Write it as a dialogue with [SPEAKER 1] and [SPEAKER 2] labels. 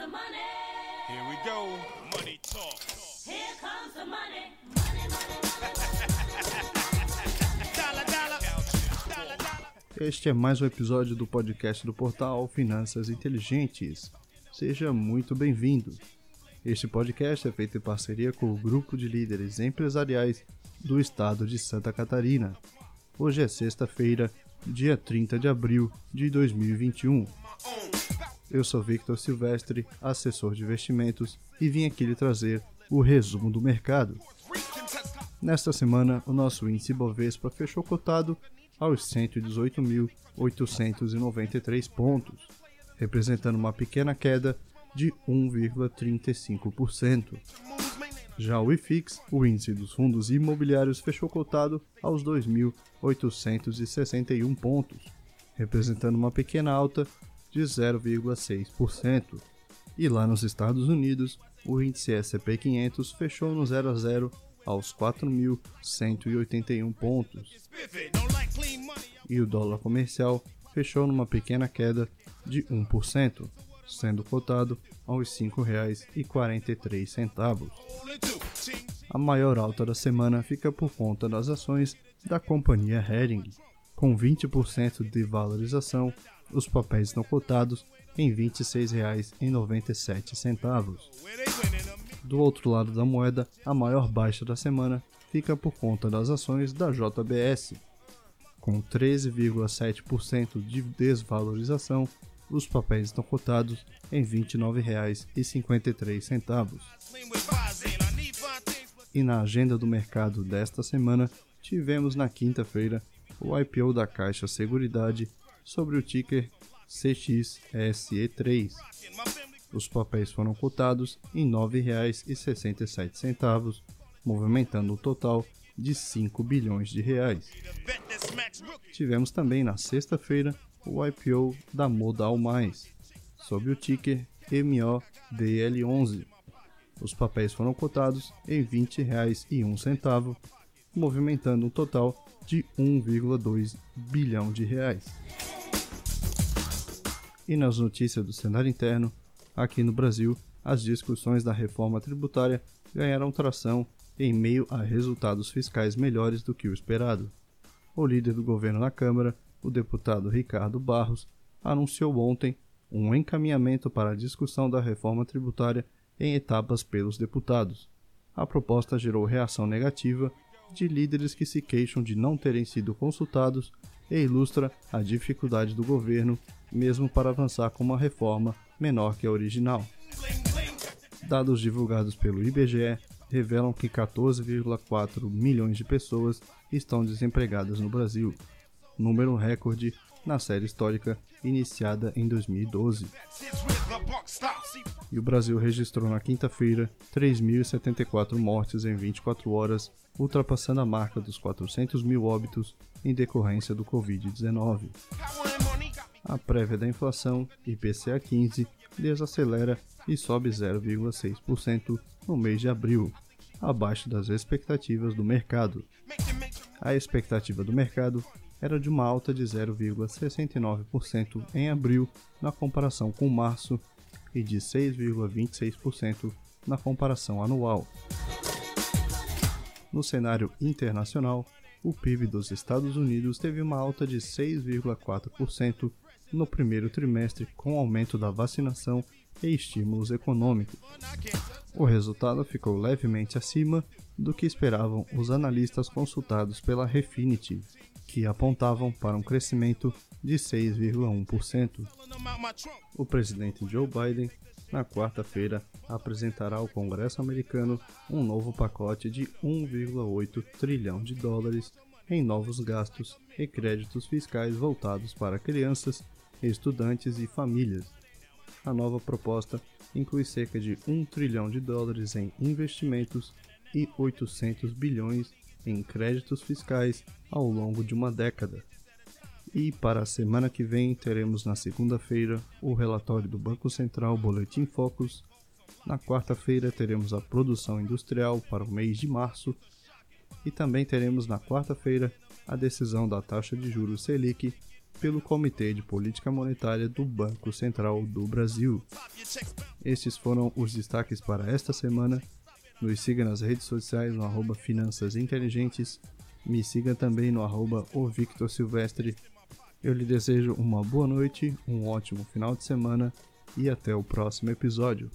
[SPEAKER 1] the money.
[SPEAKER 2] Here we go. Money talk.
[SPEAKER 1] Here comes the money. Money, money, money.
[SPEAKER 2] Dollar, dollar. Dollar, dollar.
[SPEAKER 3] Este é mais um episódio do podcast do portal Finanças Inteligentes. Seja muito bem-vindo. Este podcast é feito em parceria com o grupo de líderes empresariais do estado de Santa Catarina. Hoje é sexta-feira, dia 30 de abril de 2021. Eu sou Victor Silvestre, assessor de investimentos, e vim aqui lhe trazer o resumo do mercado. Nesta semana, o nosso índice Bovespa fechou cotado aos 118.893 pontos, representando uma pequena queda de 1,35%. Já o IFIX, o índice dos fundos imobiliários, fechou cotado aos 2.861 pontos, representando uma pequena alta de 0,6%. E lá nos Estados Unidos, o índice S&P 500 fechou no 0 a 0 aos 4.181 pontos. E o dólar comercial fechou numa pequena queda de 1%, sendo cotado aos R$ 5,43.
[SPEAKER 2] Rolling two. Ching.
[SPEAKER 3] A maior alta da semana fica por conta das ações da companhia Hering. Com 20% de valorização, os papéis estão cotados em R$ 26,97.
[SPEAKER 2] Where they winning them.
[SPEAKER 3] Do outro lado da moeda, a maior baixa da semana fica por conta das ações da JBS. Com 13,7% de desvalorização, os papéis estão cotados em R$ 29,53.
[SPEAKER 2] Clean with Vaseline. I need fine things, but
[SPEAKER 3] E na agenda do mercado desta semana, tivemos na quinta-feira o IPO da Caixa Seguridade sobre o ticker CXSE3.
[SPEAKER 2] in my family.
[SPEAKER 3] Os papéis foram cotados em R$ 9,67, movimentando um total de 5 bilhões de reais. Tivemos também na sexta-feira o IPO da Modal Mais, sob o ticker MODL11. Os papéis foram cotados em R$ 20,01, movimentando um total de 1,2 bilhão de reais. E nas notícias do cenário interno, aqui no Brasil, as discussões da reforma tributária ganharam tração em meio a resultados fiscais melhores do que o esperado. O líder do governo na Câmara, o deputado Ricardo Barros, anunciou ontem um encaminhamento para a discussão da reforma tributária em etapas pelos deputados. A proposta gerou reação negativa de líderes que se queixam de não terem sido consultados e ilustra a dificuldade do governo, mesmo para avançar com uma reforma menor que a original. Dados divulgados pelo IBGE revelam que 14,4 milhões de pessoas estão desempregadas no Brasil, número recorde na série histórica iniciada em 2012.
[SPEAKER 2] That's hits where the buck stops. See,
[SPEAKER 3] E o Brasil registrou na quinta-feira 3.074 mortes em 24 horas, ultrapassando a marca dos 400 mil óbitos em decorrência do Covid-19.
[SPEAKER 2] power and money got me.
[SPEAKER 3] A prévia da inflação, IPCA 15, desacelera e sobe 0,6% no mês de abril, abaixo das expectativas do mercado. A expectativa do mercado era de uma alta de 0,69% em abril na comparação com março e de 6,26% na comparação anual. No cenário internacional, o PIB dos Estados Unidos teve uma alta de 6,4% no primeiro trimestre com aumento da vacinação e estímulos econômicos. O resultado ficou levemente acima do que esperavam os analistas consultados pela Refinitiv, que apontavam para um crescimento de 6,1%.
[SPEAKER 2] Pulling them out my trunk.
[SPEAKER 3] O presidente Joe Biden, na quarta-feira, apresentará ao Congresso americano um novo pacote de 1,8 trilhão de dólares em novos gastos e créditos fiscais voltados para crianças, estudantes e famílias. A nova proposta inclui cerca de 1 trilhão de dólares em investimentos e 800 bilhões em créditos fiscais ao longo de uma década. E para a semana que vem teremos na segunda-feira o relatório do Banco Central Boletim Focus. Na quarta-feira teremos a produção industrial para o mês de março. E também teremos na quarta-feira a decisão da taxa de juros Selic pelo Comitê de Política Monetária do Banco Central do Brasil. Estes foram os destaques para esta semana. Nos siga nas redes sociais no arroba Finanças Inteligentes. Me siga também no arroba o Victor Silvestre. Eu lhe desejo uma boa noite, um ótimo final de semana e até o próximo episódio.